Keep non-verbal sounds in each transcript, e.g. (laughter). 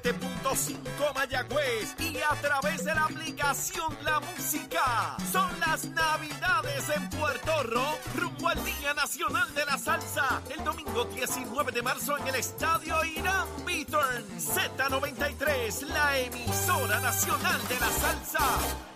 97.5 Mayagüez y a través de la aplicación La Música. Son las Navidades en Puerto Rico, rumbo al Día Nacional de la Salsa, el domingo 19 de marzo en el Estadio Irán Beaturn. Z93, la emisora nacional de la salsa.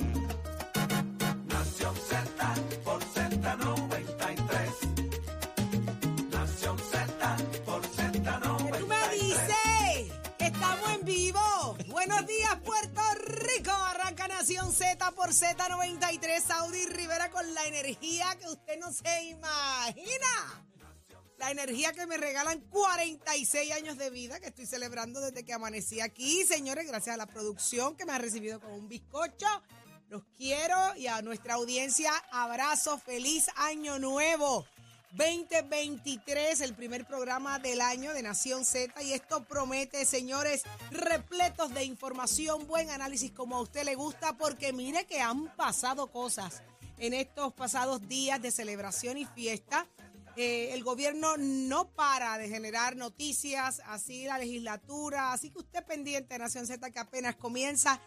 Por Z93. Saudi Rivera con la energía que usted no se imagina. La energía que me regalan 46 años de vida que estoy celebrando desde que amanecí aquí. Señores, gracias a la producción que me ha recibido con un bizcocho. Los quiero y a nuestra audiencia, abrazo, feliz año nuevo. 2023, el primer programa del año de Nación Z y esto promete, señores, repletos de información, buen análisis como a usted le gusta, porque mire que han pasado cosas en estos pasados días de celebración y fiesta. Eh, el gobierno no para de generar noticias, así la legislatura, así que usted pendiente de Nación Z que apenas comienza.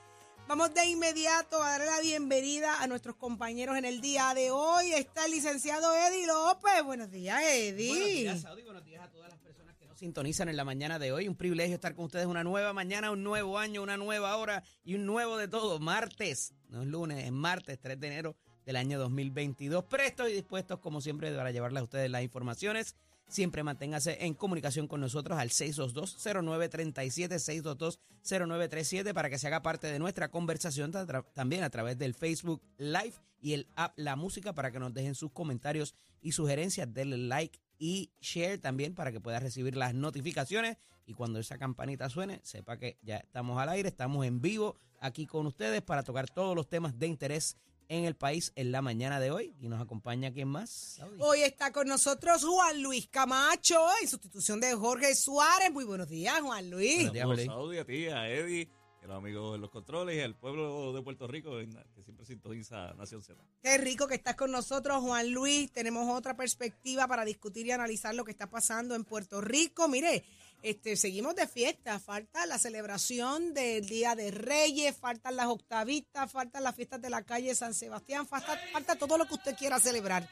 Vamos de inmediato a darle la bienvenida a nuestros compañeros en el día de hoy. Está el licenciado Eddie López. Buenos días, Eddie. Buenos días, Saudi. Buenos días a todas las personas que nos sintonizan en la mañana de hoy. Un privilegio estar con ustedes una nueva mañana, un nuevo año, una nueva hora y un nuevo de todo. Martes, no es lunes, es martes 3 de enero del año 2022. Prestos y dispuestos, como siempre, para llevarles a ustedes las informaciones. Siempre manténgase en comunicación con nosotros al 622-0937, 622-0937 para que se haga parte de nuestra conversación también a través del Facebook Live y el app La Música para que nos dejen sus comentarios y sugerencias. Denle like y share también para que pueda recibir las notificaciones y cuando esa campanita suene, sepa que ya estamos al aire, estamos en vivo aquí con ustedes para tocar todos los temas de interés en el país en la mañana de hoy. Y nos acompaña quién más. Hoy está con nosotros Juan Luis Camacho en sustitución de Jorge Suárez. Muy buenos días, Juan Luis. Buenos días. Saudi, a ti, a Eddie, a los amigos de los controles y al pueblo de Puerto Rico que siempre sintoniza Nación Z. Qué rico que estás con nosotros, Juan Luis. Tenemos otra perspectiva para discutir y analizar lo que está pasando en Puerto Rico. Mire, este, seguimos de fiesta. Falta la celebración del Día de Reyes, faltan las octavistas, faltan las fiestas de la calle San Sebastián, falta, todo lo que usted quiera celebrar.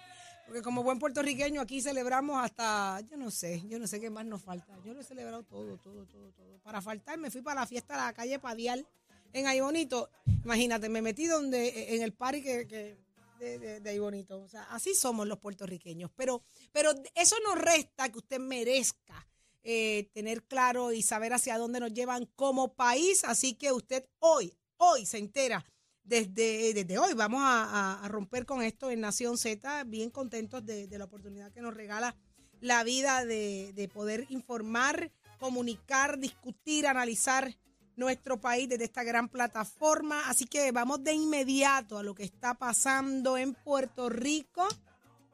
Porque como buen puertorriqueño aquí celebramos hasta, yo no sé, yo no sé qué más nos falta. Yo lo he celebrado todo, todo, todo, todo. Para faltar me fui para la fiesta de la calle Padial en Ahí Bonito. Imagínate, me metí donde, en el party que, de, de. O sea, así somos los puertorriqueños. Pero, pero eso no resta que usted merezca eh, tener claro y saber hacia dónde nos llevan como país. Así que usted hoy, hoy se entera. Desde, desde hoy vamos a romper con esto en Nación Z, bien contentos de, de la oportunidad que nos regala la vida de, de poder informar, comunicar, discutir, analizar nuestro país desde esta gran plataforma. Así que vamos de inmediato a lo que está pasando en Puerto Rico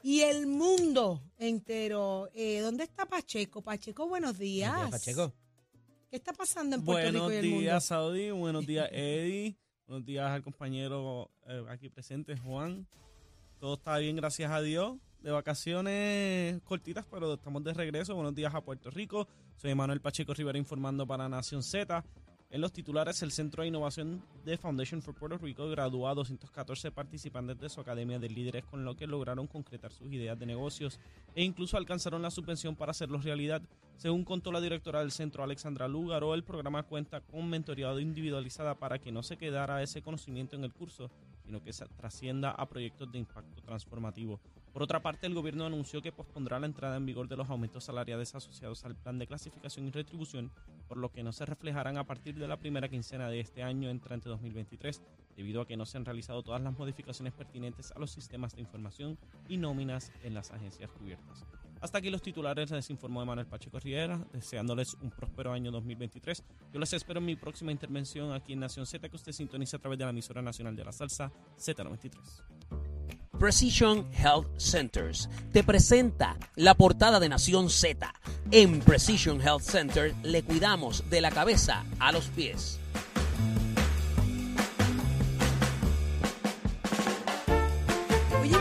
y el mundo entero. Eh, ¿Dónde está Pacheco? Pacheco, buenos días. Buenos días, Pacheco. ¿Qué está pasando en Puerto Buenos Rico y el mundo? días, Saudi. Buenos días, Eddie. Buenos días al compañero eh, aquí presente, Juan. Todo está bien, gracias a Dios. De vacaciones cortitas, pero estamos de regreso. Buenos días a Puerto Rico. Soy Manuel Pacheco Rivera informando para Nación Z. En los titulares, el Centro de Innovación de Foundation for Puerto Rico graduó a 214 participantes de su Academia de Líderes con lo que lograron concretar sus ideas de negocios e incluso alcanzaron la subvención para hacerlos realidad. Según contó la directora del centro, Alexandra Lugaro, el programa cuenta con mentoreado individualizada para que no se quedara ese conocimiento en el curso, sino que se trascienda a proyectos de impacto transformativo. Por otra parte, el gobierno anunció que pospondrá la entrada en vigor de los aumentos salariales asociados al plan de clasificación y retribución, por lo que no se reflejarán a partir de la primera quincena de este año entrante 2023, debido a que no se han realizado todas las modificaciones pertinentes a los sistemas de información y nóminas en las agencias cubiertas. Hasta aquí los titulares les informó Manuel Pacheco Riera, deseándoles un próspero año 2023. Yo les espero en mi próxima intervención aquí en Nación Z, que usted sintoniza a través de la emisora nacional de la salsa Z93. Precision Health Centers te presenta la portada de Nación Z. En Precision Health Center le cuidamos de la cabeza a los pies. Oye,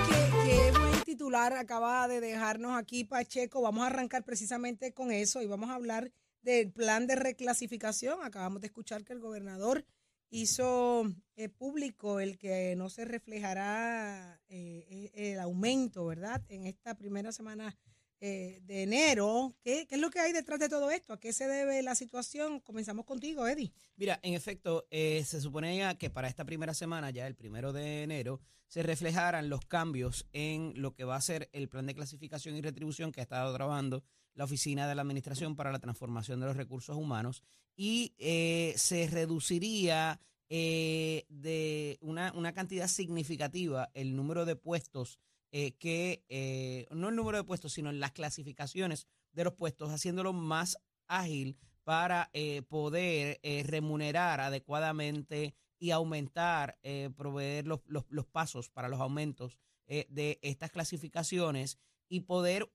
qué, buen titular acaba de dejarnos aquí Pacheco. Vamos a arrancar precisamente con eso y vamos a hablar del plan de reclasificación. Acabamos de escuchar que el gobernador hizo eh, público el que no se reflejará eh, eh, el aumento, ¿verdad? En esta primera semana eh, de enero. ¿Qué, ¿Qué es lo que hay detrás de todo esto? ¿A qué se debe la situación? Comenzamos contigo, Eddie. Mira, en efecto, eh, se suponía que para esta primera semana, ya el primero de enero, se reflejaran los cambios en lo que va a ser el plan de clasificación y retribución que ha estado trabajando la Oficina de la Administración para la Transformación de los Recursos Humanos y eh, se reduciría eh, de una, una cantidad significativa el número de puestos eh, que, eh, no el número de puestos, sino las clasificaciones de los puestos, haciéndolo más ágil para poder remunerar adecuadamente y aumentar, proveer los, los, los pasos para los aumentos de estas clasificaciones y poder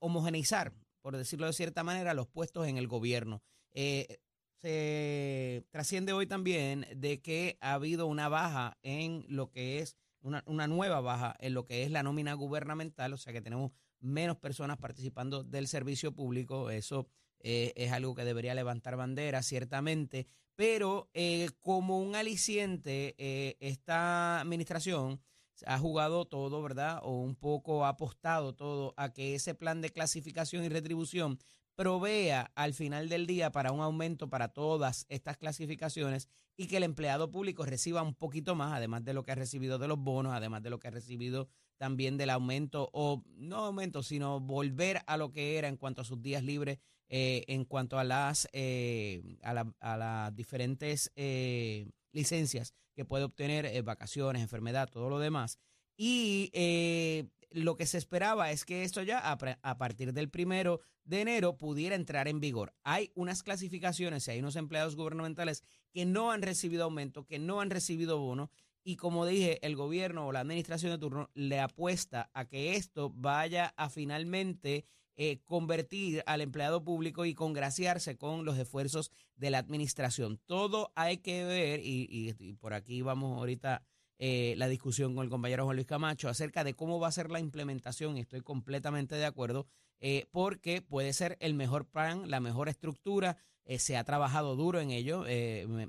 homogeneizar, por decirlo de cierta manera, los puestos en el gobierno. Eh, se trasciende hoy también de que ha habido una baja en lo que es, una, una nueva baja en lo que es la nómina gubernamental, o sea que tenemos menos personas participando del servicio público. Eso eh, es algo que debería levantar bandera, ciertamente. Pero eh, como un aliciente, esta administración ha jugado todo, ¿verdad? O un poco ha apostado todo a que ese plan de clasificación y retribución provea al final del día para un aumento para todas estas clasificaciones y que el empleado público reciba un poquito más, además de lo que ha recibido de los bonos, además de lo que ha recibido también del aumento, o no aumento, sino volver a lo que era en cuanto a sus días libres, eh, en cuanto a las, eh, a, la- a las diferentes eh, licencias que puede obtener, eh, vacaciones, enfermedad, todo lo demás. Y eh, lo que se esperaba es que esto ya a, a partir del primero de enero pudiera entrar en vigor. Hay unas clasificaciones y hay unos empleados gubernamentales que no han recibido aumento, que no han recibido bono. Y como dije, el gobierno o la administración de turno le apuesta a que esto vaya a finalmente eh, convertir al empleado público y congraciarse con los esfuerzos de la administración. Todo hay que ver, y, por aquí vamos ahorita eh, la discusión con el compañero Juan Luis Camacho acerca de cómo va a ser la implementación, estoy completamente de acuerdo, eh, porque puede ser el mejor plan, la mejor estructura, eh, se ha trabajado duro en ello,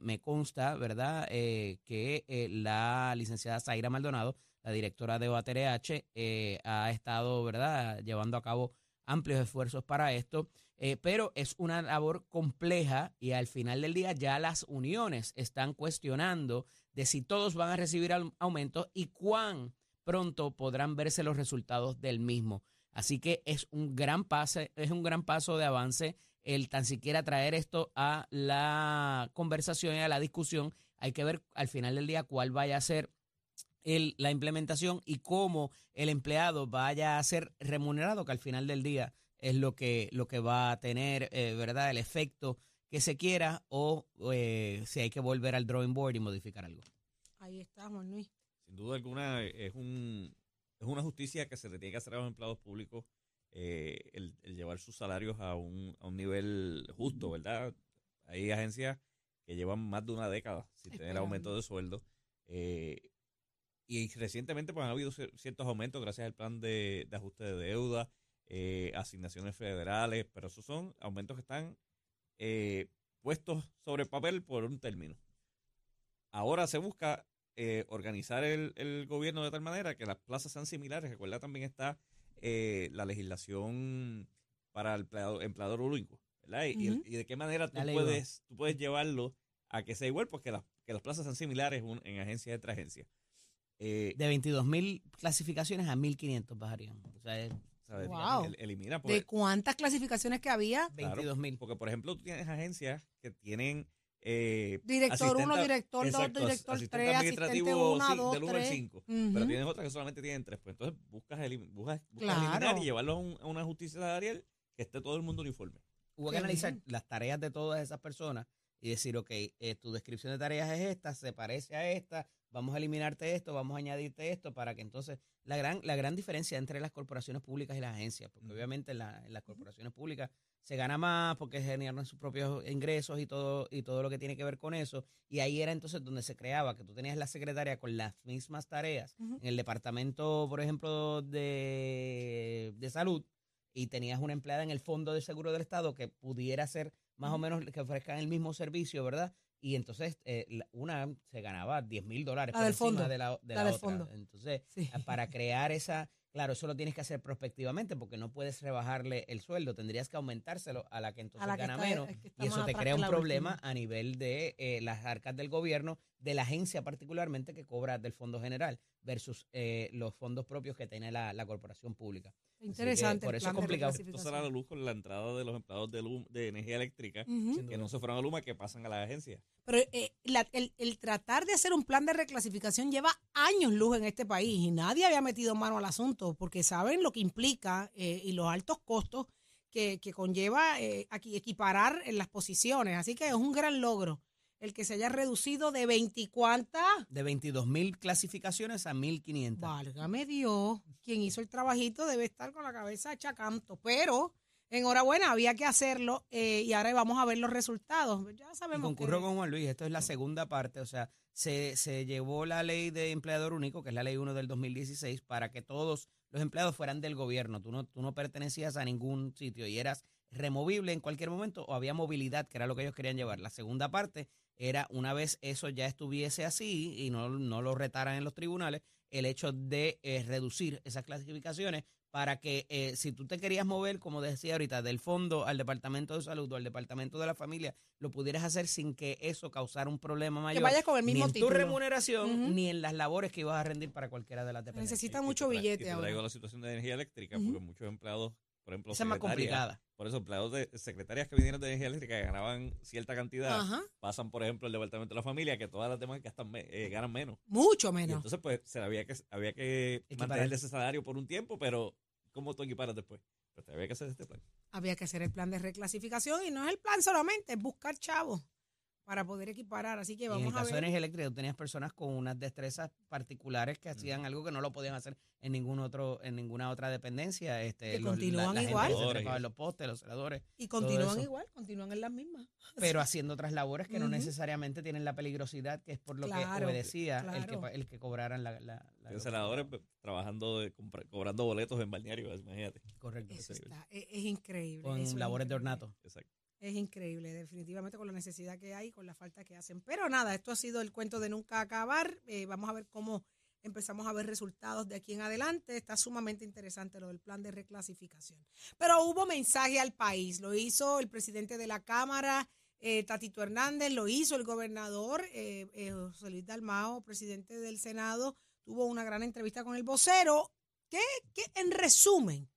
me, consta, ¿verdad?, que la licenciada Zaira Maldonado, la directora de OATRH, ha estado, ¿verdad?, llevando a cabo amplios esfuerzos para esto, eh, pero es una labor compleja y al final del día ya las uniones están cuestionando de si todos van a recibir al- aumento y cuán pronto podrán verse los resultados del mismo. Así que es un gran pase, es un gran paso de avance el tan siquiera traer esto a la conversación y a la discusión. Hay que ver al final del día cuál vaya a ser el- la implementación y cómo el empleado vaya a ser remunerado, que al final del día es lo que, lo que va a tener, eh, ¿verdad? El efecto que se quiera o eh, si hay que volver al drawing board y modificar algo. Ahí está, Juan Luis. Sin duda alguna es un es una justicia que se le tiene que hacer a los empleados públicos eh, el, el llevar sus salarios a un, a un nivel justo, ¿verdad? Hay agencias que llevan más de una década sin tener aumento de sueldo. eh, y recientemente pues han habido cier- ciertos aumentos gracias al plan de, de ajuste de deuda, eh, asignaciones federales, pero esos son aumentos que están eh, puestos sobre papel por un término. Ahora se busca eh, organizar el, el gobierno de tal manera que las plazas sean similares. Recuerda también está eh, la legislación para el empleado- empleador único, ¿verdad? Y, de qué manera tú puedes, tú puedes llevarlo a que sea igual, porque las, que las plazas sean similares en agencias entre agencias. Eh, De 22 mil clasificaciones a 1.500 bajarían. O sea, es ¿sabes? Wow. El- elimina, ¿De porque, cuántas clasificaciones que había? claro, 22 mil. porque, por ejemplo, tú tienes agencias que tienen eh, Director uno, asistente- director dos, exacto, director asistente tres, asistente administrativo, uno, sí, dos, del uno al tres. cinco. Ujú. Pero tienes otras que solamente tienen tres. Pues entonces buscas, elim- buscas, buscas Claro. eliminar y llevarlo a, un- a una justicia salarial que esté todo el mundo uniforme. Hubo que analizar bien. las tareas de todas esas personas y decir, ok, eh, tu descripción de tareas es esta, se parece a esta, vamos a eliminarte esto, vamos a añadirte esto, para que entonces la gran, la gran diferencia entre las corporaciones públicas y las agencias, porque obviamente en, la- en las corporaciones públicas se gana más porque generan sus propios ingresos y todo, y todo lo que tiene que ver con eso, y ahí era entonces donde se creaba que tú tenías la secretaria con las mismas tareas en el departamento, por ejemplo, de, de salud, y tenías una empleada en el Fondo de Seguro del Estado que pudiera ser más o menos que ofrezcan el mismo servicio, ¿verdad? Y entonces eh, una se ganaba 10 mil dólares La por del encima fondo, de la, de la otra. fondo. Entonces, Sí. a- para crear esa, claro, eso lo tienes que hacer prospectivamente porque no puedes rebajarle el sueldo, tendrías que aumentárselo a la que entonces la que gana está- menos que y eso te crea un problema última. a nivel de eh, las arcas del gobierno, de la agencia particularmente que cobra del Fondo General versus eh, los fondos propios que tiene la, la corporación pública. Interesante. por el eso es complicado. Esto a la luz con la entrada de los empleados de, Luma- de energía eléctrica que no se fueron a Luma, que pasan a la agencia. Pero eh, la- el, el tratar de hacer un plan de reclasificación lleva años luz en este país y nadie había metido mano al asunto porque saben lo que implica eh, y los altos costos que, que conlleva eh, aquí equiparar en las posiciones. Así que es un gran logro el que se haya reducido de 20 y cuántas. De 22 mil clasificaciones a 1.500. Válgame Dios, quien hizo el trabajito debe estar con la cabeza hecha canto. Pero, enhorabuena, había que hacerlo eh, y ahora vamos a ver los resultados. Ya Y sabemos concurro que- con Juan Luis, esto es la segunda parte, o sea, se, se llevó la ley de empleador único, que es la ley 1 del 2016, para que todos los empleados fueran del gobierno. Tú no, tú no pertenecías a ningún sitio y eras removible en cualquier momento o había movilidad, que era lo que ellos querían llevar. La segunda parte era, una vez eso ya estuviese así y no, no lo retaran en los tribunales, el hecho de eh, reducir esas clasificaciones para que eh, si tú te querías mover, como decía ahorita, del fondo al departamento de salud o al departamento de la familia, lo pudieras hacer sin que eso causara un problema mayor. que vayas con el ni mismo en tu título. remuneración, ni en las labores que ibas a rendir para cualquiera de las dependencias. Necesita Y- y mucho billete y te ahora. traigo la situación de energía eléctrica, porque muchos empleados, por ejemplo, Esa es más secretarias, complicada. por eso empleados de secretarias que vinieron de energía eléctrica que ganaban cierta cantidad, Ajá, pasan, por ejemplo, el departamento de la familia, que todas las demás gastan eh, ganan menos. mucho Y menos. entonces, pues, se había que, había que Equiparar. mantener ese salario por un tiempo, pero ¿cómo tú equiparas después? Pues había que hacer este plan. Había que hacer el plan de reclasificación y no es el plan solamente, es buscar chavos para poder equiparar. Así que Y en vamos el a caso de ver. energía eléctrica, tú tenías personas con unas destrezas particulares que hacían algo que no lo podían hacer en ningún otro, en ninguna otra dependencia. Este, Que los- continúan gente igual. que se Celadores y trepaba en eso. los postes, los celadores, Y continúan igual, continúan en las mismas. pero haciendo otras labores que no necesariamente tienen la peligrosidad que es por lo Claro, que obedecía el, que, claro. el que cobraran la... la, la- Los senadores pues, trabajando, de, cobrando boletos en balneario, imagínate. Correcto. Eso está, es, es increíble. Con labores de ornato. Exacto. Es increíble, definitivamente con la necesidad que hay, con la falta que hacen. Pero nada, esto ha sido el cuento de nunca acabar. Eh, vamos a ver cómo empezamos a ver resultados de aquí en adelante. Está sumamente interesante lo del plan de reclasificación. Pero hubo mensaje al país. Lo hizo el presidente de la Cámara, eh, Tatito Hernández, lo hizo el gobernador eh, eh, José Luis Dalmao, presidente del Senado. Tuvo una gran entrevista con el vocero. ¿Qué, qué, en resumen,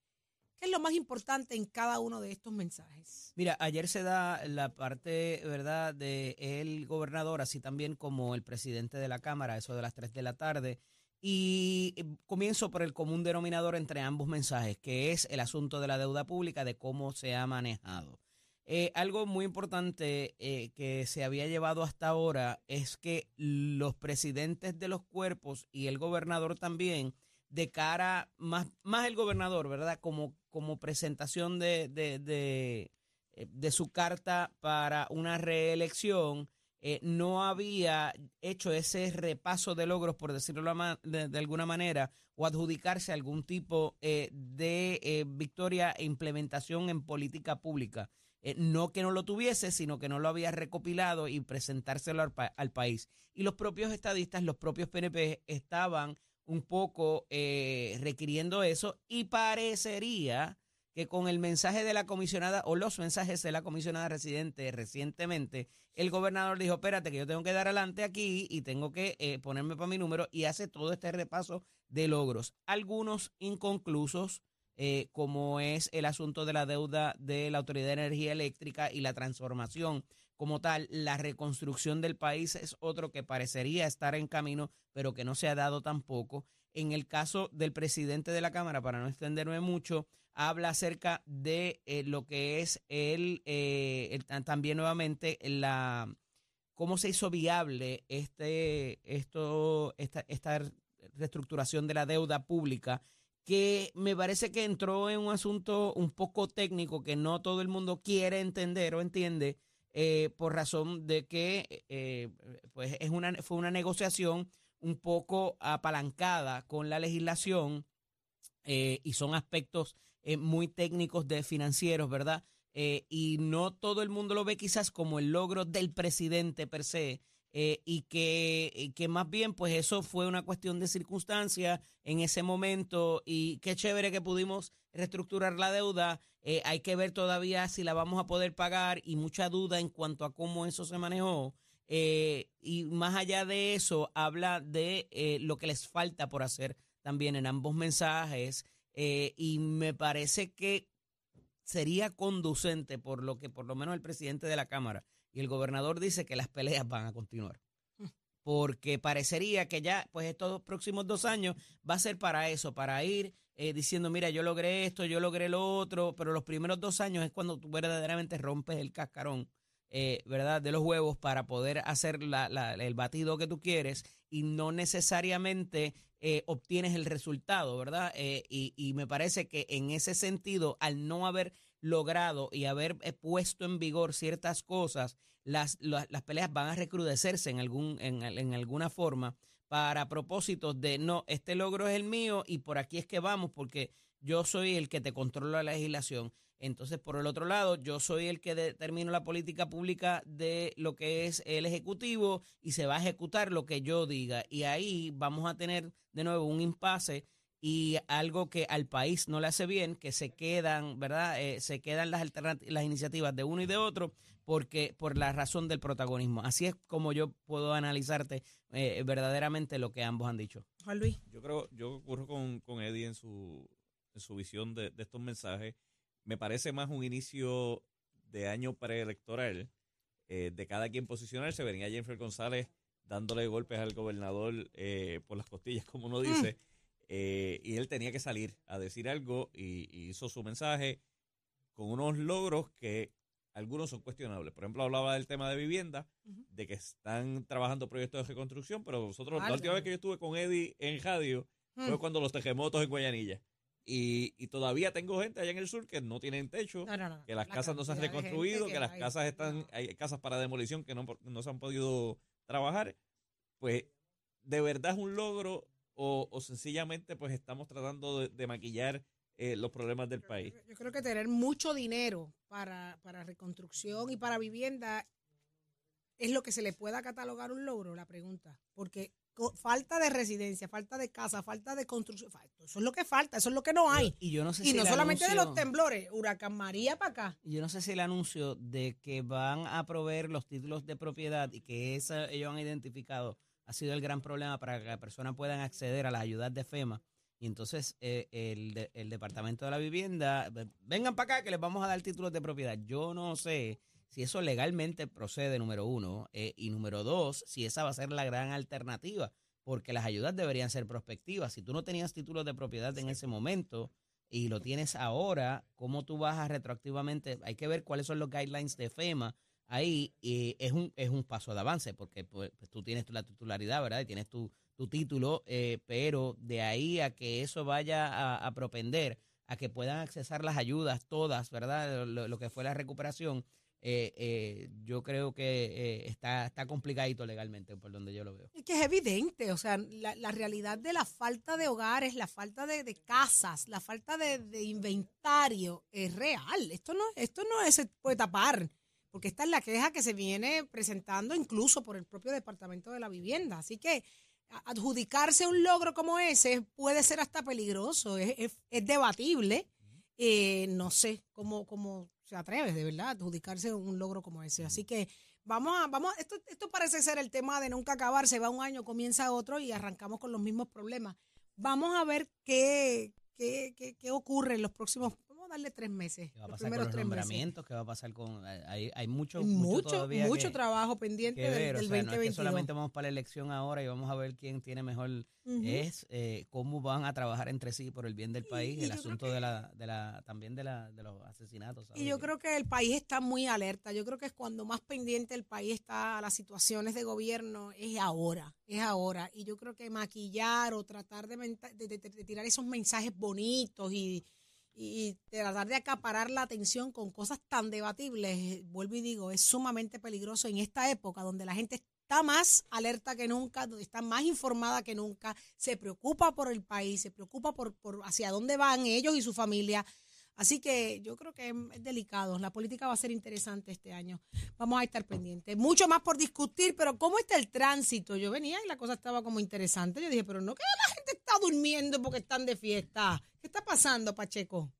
qué es lo más importante en cada uno de estos mensajes? Mira, ayer se da la parte, ¿verdad?, de el gobernador, así también como el presidente de la Cámara, eso de las 3 de la tarde. Y eh, comienzo por el común denominador entre ambos mensajes, que es el asunto de la deuda pública, de cómo se ha manejado. Eh, algo muy importante eh, que se había llevado hasta ahora es que los presidentes de los cuerpos y el gobernador también, de cara, más, más el gobernador, ¿verdad? Como, como presentación de, de, eh, de su carta para una reelección, eh, no había hecho ese repaso de logros, por decirlo de, alguna manera, o adjudicarse algún tipo eh, de victoria e implementación en política pública. No que no lo tuviese, sino que no lo había recopilado y presentárselo al, pa- al país. Y los propios estadistas, los propios PNP estaban un poco eh, requiriendo eso y parecería que con el mensaje de la comisionada o los mensajes de la comisionada residente recientemente, el gobernador dijo, espérate que yo tengo que dar adelante aquí y tengo que eh, ponerme para mi número y hace todo este repaso de logros, algunos inconclusos, eh, como es el asunto de la deuda de la Autoridad de Energía Eléctrica y la transformación como tal. La reconstrucción del país es otro que parecería estar en camino, pero que no se ha dado tampoco. En el caso del presidente de la Cámara, para no extenderme mucho, habla acerca de eh, lo que es el, eh, también nuevamente la cómo se hizo viable este esto esta, esta reestructuración de la deuda pública que me parece que entró en un asunto un poco técnico que no todo el mundo quiere entender o entiende eh, por razón de que eh, pues es una fue una negociación un poco apalancada con la legislación eh, y son aspectos eh, muy técnicos de financieros, ¿verdad? Y no todo el mundo lo ve quizás como el logro del presidente per se, eh, y, que, que más bien pues eso fue una cuestión de circunstancia en ese momento y qué chévere que pudimos reestructurar la deuda, eh, hay que ver todavía si la vamos a poder pagar y mucha duda en cuanto a cómo eso se manejó. Eh, y más allá de eso, habla de lo que les falta por hacer también en ambos mensajes y me parece que sería conducente por lo que por lo menos el presidente de la Cámara y el gobernador dice que las peleas van a continuar. Porque parecería que ya, pues estos próximos dos años va a ser para eso, para ir eh, diciendo, mira, yo logré esto, yo logré lo otro, pero los primeros dos años es cuando tú verdaderamente rompes el cascarón, eh, ¿verdad? De los huevos para poder hacer la- la- el batido que tú quieres y no necesariamente eh, obtienes el resultado, ¿verdad? Y, y me parece que en ese sentido, al no haber logrado y haber eh, puesto en vigor ciertas cosas, las, la- las peleas van a recrudecerse en, algún, en, en alguna forma para propósitos de, no, este logro es el mío y por aquí es que vamos porque yo soy el que te controla la legislación. Entonces, por el otro lado, yo soy el que determino la política pública de lo que es el Ejecutivo y se va a ejecutar lo que yo diga. Y ahí vamos a tener de nuevo un impasse y algo que al país no le hace bien, que se quedan, ¿verdad? Eh, se quedan las, las iniciativas de uno y de otro porque por la razón del protagonismo. Así es como yo puedo analizarte eh, verdaderamente lo que ambos han dicho. Juan Luis. Yo creo, yo ocurro con, con Eddie en su, en su visión de, de estos mensajes. Me parece más un inicio de año preelectoral, eh, de cada quien posicionarse. Venía Jennifer González dándole golpes al gobernador eh, por las costillas, como uno dice, eh, y él tenía que salir a decir algo y, y hizo su mensaje con unos logros que algunos son cuestionables. Por ejemplo, hablaba del tema de vivienda, de que están trabajando proyectos de reconstrucción, pero nosotros, la última vez que yo estuve con Eddie en radio, fue Mm. cuando los terremotos en Guayanilla. Y, y todavía tengo gente allá en el sur que no tienen techo, No, no, no. que las La casas no se han reconstruido, que, las hay. casas están, hay casas para demolición que no, no se han podido trabajar. Pues, ¿de verdad es un logro o, o sencillamente pues estamos tratando de, de maquillar eh, los problemas del país? Yo creo que tener mucho dinero para, para reconstrucción y para vivienda es lo que se le pueda catalogar un logro, la pregunta. Porque falta de residencia, falta de casa, falta de construcción, eso es lo que falta, eso es lo que no hay. Y yo no sé Y si no solamente de los temblores, huracán María para acá. Yo no sé si el anuncio de que van a proveer los títulos de propiedad y que esa, ellos han identificado ha sido el gran problema para que las personas puedan acceder a las ayudas de FEMA. Y entonces eh, el, de- el Departamento de la Vivienda, ve- vengan para acá que les vamos a dar títulos de propiedad. Yo no sé si eso legalmente procede, número uno, eh, y número dos, si esa va a ser la gran alternativa, porque las ayudas deberían ser prospectivas. Si tú no tenías títulos de propiedad en ese momento, y lo tienes ahora, ¿cómo tú vas a retroactivamente? Hay que ver cuáles son los guidelines de FEMA. Ahí es, un, es un paso de avance, porque pues, pues, tú tienes la titularidad, ¿verdad? Y tienes tu, tu título, eh, pero de ahí a que eso vaya a, propender, a que puedan accesar las ayudas todas, ¿verdad? Lo, que fue la recuperación, eh, eh, yo creo que está, está complicadito legalmente, por donde yo lo veo. Es que es evidente, o sea, la, la realidad de la falta de hogares, la falta de, de casas, la falta de, de inventario es real. Esto no, esto no se puede tapar, porque esta es la queja que se viene presentando incluso por el propio Departamento de la Vivienda. Así que adjudicarse un logro como ese puede ser hasta peligroso, es, es- es debatible. Eh, no sé cómo, cómo se atreve, de verdad, a adjudicarse un logro como ese. Así que vamos a, vamos, a- esto, esto parece ser el tema de nunca acabar, se va un año, comienza otro y arrancamos con los mismos problemas. Vamos a ver qué, qué, qué, qué ocurre en los próximos, vamos Vamos a darle tres meses. ¿Qué va a los pasar con los tres meses. nombramientos? ¿Qué va a pasar con...? Hay, hay mucho, mucho, Mucho, todavía mucho que- trabajo pendiente que del, ver. del o sea, no es que 2022. solamente vamos para la elección ahora y vamos a ver quién tiene mejor... Es eh, cómo van a trabajar entre sí por el bien del país, y el asunto que- de la, de la, también de, la, de los asesinatos. Y yo creo que el país está muy alerta. Yo creo que es cuando más pendiente el país está a las situaciones de gobierno, es ahora, es ahora. Y yo creo que maquillar o tratar de, menta- de- de- de tirar esos mensajes bonitos y, y tratar de acaparar la atención con cosas tan debatibles, vuelvo y digo, es sumamente peligroso en esta época donde la gente está más alerta que nunca, donde está más informada que nunca, se preocupa por el país, se preocupa por, por hacia dónde van ellos y su familia. Así que yo creo que es delicado. La política va a ser interesante este año. Vamos a estar pendientes. Mucho más por discutir, pero ¿cómo está el tránsito? Yo venía y la cosa estaba como interesante. Yo dije, pero no que la gente está durmiendo porque están de fiesta. ¿Qué está pasando, Pacheco?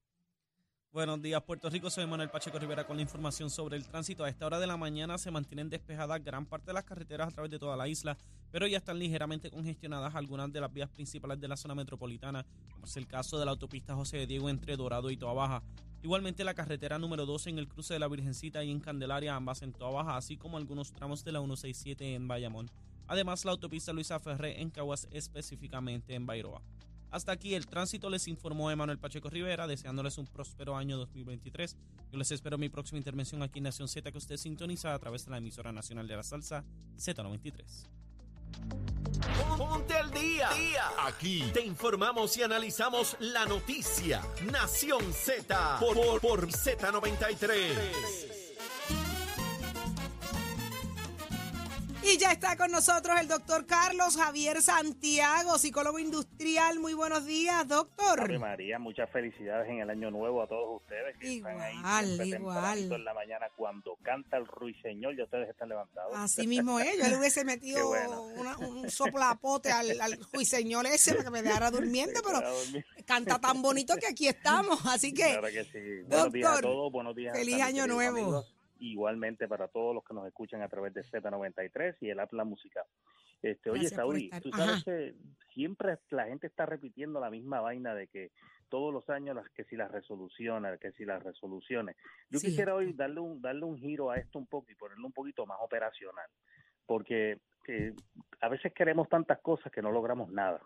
Buenos días, Puerto Rico. Soy Manuel Pacheco Rivera con la información sobre el tránsito. A esta hora de la mañana se mantienen despejadas gran parte de las carreteras a través de toda la isla, pero ya están ligeramente congestionadas algunas de las vías principales de la zona metropolitana, como es el caso de la autopista José de Diego entre Dorado y Toa Baja. Igualmente la carretera número 12 en el cruce de la Virgencita y en Candelaria, ambas en Toa Baja, así como algunos tramos de la 167 en Bayamón. Además, la autopista Luisa Ferré en Caguas, específicamente en Bairoa. Hasta aquí el tránsito, les informó Emanuel Pacheco Rivera, deseándoles un próspero año 2023. Yo les espero mi próxima intervención aquí en Nación Z, que usted sintoniza a través de la emisora nacional de la salsa Z93. Ponte al día. Aquí te informamos y analizamos la noticia. Nación Z por, por, por Z93. Y ya está con nosotros el doctor Carlos Javier Santiago, psicólogo industrial. Muy buenos días, doctor. Ave María, muchas felicidades en el año nuevo a todos ustedes que están ahí Igual, igual. en la mañana cuando canta el ruiseñor ya ustedes están levantados. Así mismo es. Yo le hubiese metido (laughs) bueno. una- un soplapote al, al ruiseñor ese para que me dejara (laughs) durmiendo, pero canta tan bonito que aquí estamos. Así que Claro que sí. Buenos días a todos, buenos días. feliz a año nuevo. amigos. Igualmente para todos los que nos escuchan a través de Z93 y el app La Música. Este, oye, Gracias Saudi, tú sabes Ajá. que siempre la gente está repitiendo la misma vaina de que todos los años las que si las resoluciones, que si las resoluciones. Yo quisiera hoy darle un darle un giro a esto un poco y ponerlo un poquito más operacional, porque eh, a veces queremos tantas cosas que no logramos nada.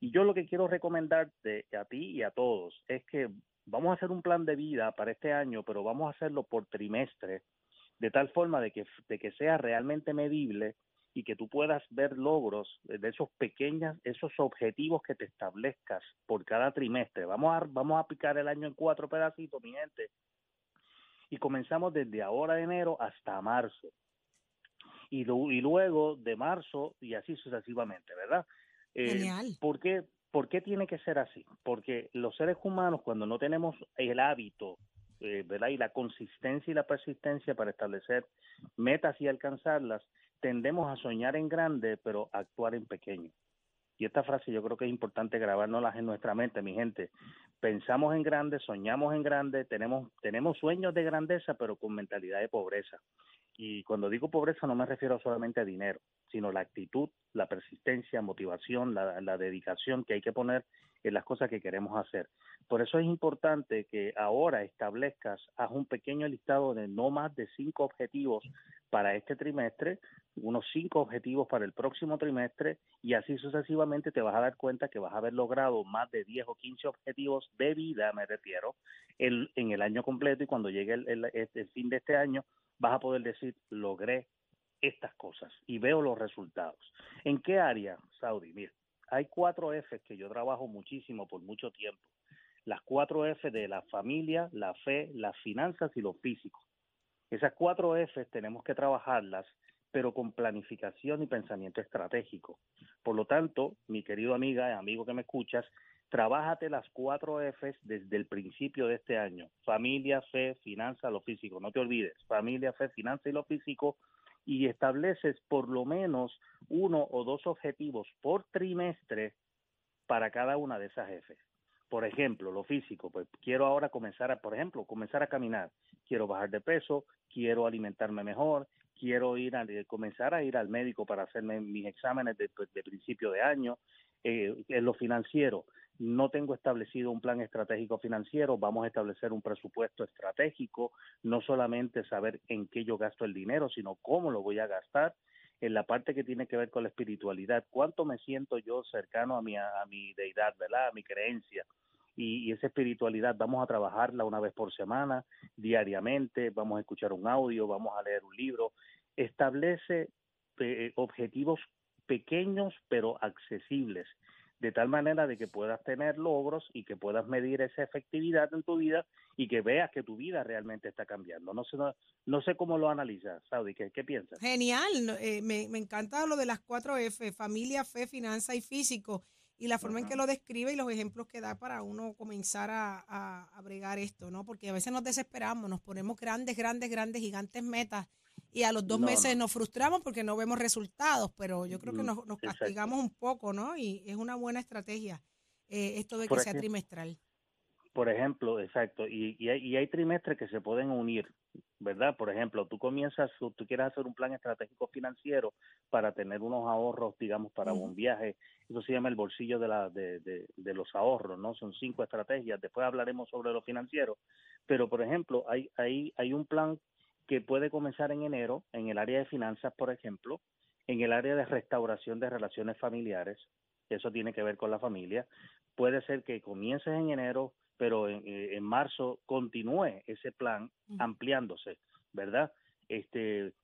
Y yo lo que quiero recomendarte a ti y a todos es que vamos a hacer un plan de vida para este año, pero vamos a hacerlo por trimestre, de tal forma de que, de que sea realmente medible y que tú puedas ver logros de esos pequeños, esos objetivos que te establezcas por cada trimestre. Vamos a, vamos a picar el año en cuatro pedacitos, mi gente, y comenzamos desde ahora de enero hasta marzo. Y, lu- y luego de marzo y así sucesivamente, ¿verdad? Eh, Genial. ¿por qué, ¿Por qué tiene que ser así? Porque los seres humanos, cuando no tenemos el hábito, eh, ¿verdad? Y la consistencia y la persistencia para establecer metas y alcanzarlas, tendemos a soñar en grande, pero a actuar en pequeño. Y esta frase yo creo que es importante grabárnoslas en nuestra mente, mi gente. Pensamos en grande, soñamos en grande, tenemos, tenemos sueños de grandeza, pero con mentalidad de pobreza. Y cuando digo pobreza no me refiero solamente a dinero, sino la actitud, la persistencia, motivación, la, dedicación que hay que poner en las cosas que queremos hacer. Por eso es importante que ahora establezcas, haz un pequeño listado de no más de cinco objetivos para este trimestre, unos cinco objetivos para el próximo trimestre y así sucesivamente te vas a dar cuenta que vas a haber logrado más de 10 o 15 objetivos de vida, me refiero, el, en el año completo y cuando llegue el, el fin de este año vas a poder decir, logré estas cosas y veo los resultados. ¿En qué área, Saudi? Mira, hay cuatro F que yo trabajo muchísimo por mucho tiempo. Las cuatro F de la familia, la fe, las finanzas y lo físico. Esas cuatro F tenemos que trabajarlas, pero con planificación y pensamiento estratégico. Por lo tanto, mi querido amiga y amigo que me escuchas, trabájate las cuatro Fs desde el principio de este año. Familia, fe, finanza, lo físico. No te olvides, familia, fe, finanza y lo físico. Y estableces por lo menos uno o dos objetivos por trimestre para cada una de esas Fs. Por ejemplo, lo físico, pues quiero ahora comenzar a, por ejemplo, comenzar a caminar. Quiero bajar de peso, quiero alimentarme mejor, quiero ir a, eh, comenzar a ir al médico para hacerme mis exámenes de, pues, de principio de año. Eh, en lo financiero, no tengo establecido un plan estratégico financiero, vamos a establecer un presupuesto estratégico, no solamente saber en qué yo gasto el dinero, sino cómo lo voy a gastar, en la parte que tiene que ver con la espiritualidad, cuánto me siento yo cercano a mi, a mi deidad, ¿verdad? A mi creencia. Y, esa espiritualidad vamos a trabajarla una vez por semana, diariamente, vamos a escuchar un audio, vamos a leer un libro. Establece eh, objetivos pequeños pero accesibles de tal manera de que puedas tener logros y que puedas medir esa efectividad en tu vida y que veas que tu vida realmente está cambiando. No sé, no, sé cómo lo analizas, Saudi, ¿qué, qué piensas? Genial, eh, me, me encanta lo de las cuatro F, familia, fe, finanza y físico, y la forma en que lo describe y los ejemplos que da para uno comenzar a, a, a bregar esto, ¿no? Porque a veces nos desesperamos, nos ponemos grandes, grandes, grandes, gigantes metas y a los dos meses nos frustramos porque no vemos resultados, pero yo creo que nos, nos castigamos un poco, ¿no? Y es una buena estrategia eh, esto de que sea trimestral. Por ejemplo, exacto, y, y, hay, y hay trimestres que se pueden unir, ¿verdad? Por ejemplo, tú comienzas, tú quieres hacer un plan estratégico financiero para tener unos ahorros, digamos, para un viaje, eso se llama el bolsillo de, la, de, de, de, los ahorros, ¿no? Son cinco estrategias, después hablaremos sobre lo financiero, pero por ejemplo, hay, hay, hay un plan que puede comenzar en enero en el área de finanzas, por ejemplo, en el área de restauración de relaciones familiares, eso tiene que ver con la familia. Puede ser que comiences en enero, pero en, eh, en marzo continúe ese plan ampliándose, ¿verdad? Este,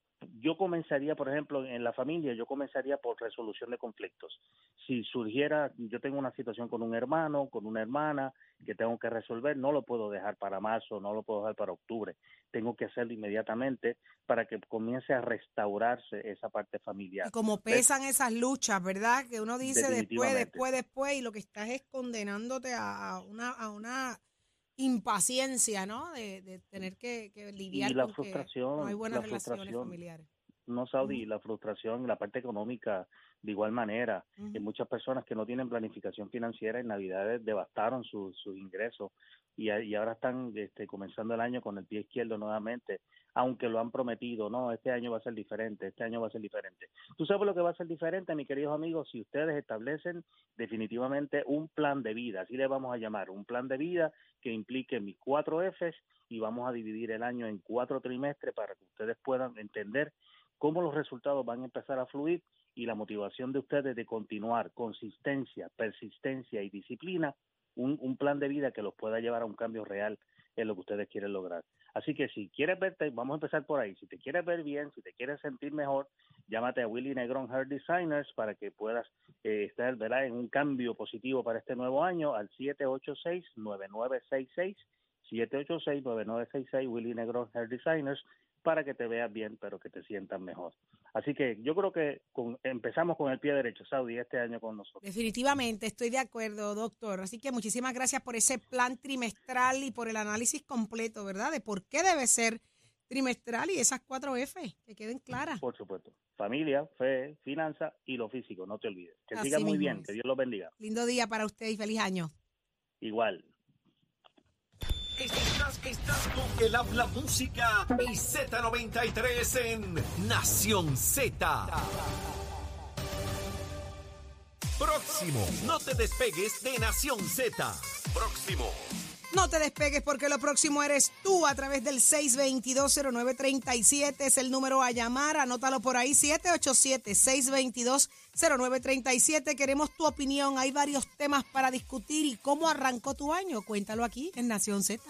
yo comenzaría, por ejemplo, en la familia, yo comenzaría por resolución de conflictos. Si surgiera, yo tengo una situación con un hermano, con una hermana que tengo que resolver, no lo puedo dejar para marzo, no lo puedo dejar para octubre. Tengo que hacerlo inmediatamente para que comience a restaurarse esa parte familiar. Y como pesan esas luchas, ¿verdad? Que uno dice después, después, después, y lo que estás es condenándote a una, a una impaciencia, ¿no? De, de tener que, que lidiar y la con frustración, que no hay buenas la relaciones frustración. familiares. No, Saudi, la frustración, la parte económica, de igual manera. Hay muchas personas que no tienen planificación financiera en Navidades devastaron sus sus ingresos y, y ahora están este, comenzando el año con el pie izquierdo nuevamente, aunque lo han prometido, no, este año va a ser diferente, este año va a ser diferente. ¿Tú sabes lo que va a ser diferente, mis queridos amigos? Si ustedes establecen definitivamente un plan de vida, así le vamos a llamar, un plan de vida que implique mis cuatro Fs y vamos a dividir el año en cuatro trimestres para que ustedes puedan entender cómo los resultados van a empezar a fluir y la motivación de ustedes de continuar consistencia, persistencia y disciplina, un, un, plan de vida que los pueda llevar a un cambio real en lo que ustedes quieren lograr. Así que si quieres verte, vamos a empezar por ahí. Si te quieres ver bien, si te quieres sentir mejor, llámate a Willy Negron Hair Designers para que puedas eh, estar en un cambio positivo para este nuevo año al 786-9966. 786-9966 Willy Negron Hair Designers para que te veas bien, pero que te sientas mejor. Así que yo creo que con, empezamos con el pie derecho, Saudi, este año con nosotros. Definitivamente, estoy de acuerdo, doctor. Así que muchísimas gracias por ese plan trimestral y por el análisis completo, ¿verdad? De por qué debe ser trimestral y esas cuatro F, que queden claras. Por supuesto. Familia, fe, finanza y lo físico, no te olvides. Que siga muy bien, es. que Dios los bendiga. Lindo día para usted y feliz año. Igual. Estás, estás con el habla música y Z93 en Nación Z. Próximo, no te despegues de Nación Z. Próximo. No te despegues porque lo próximo eres tú a través del 6220937 es el número a llamar, anótalo por ahí 787-622-0937. Queremos tu opinión, hay varios temas para discutir y cómo arrancó tu año. Cuéntalo aquí en Nación Z.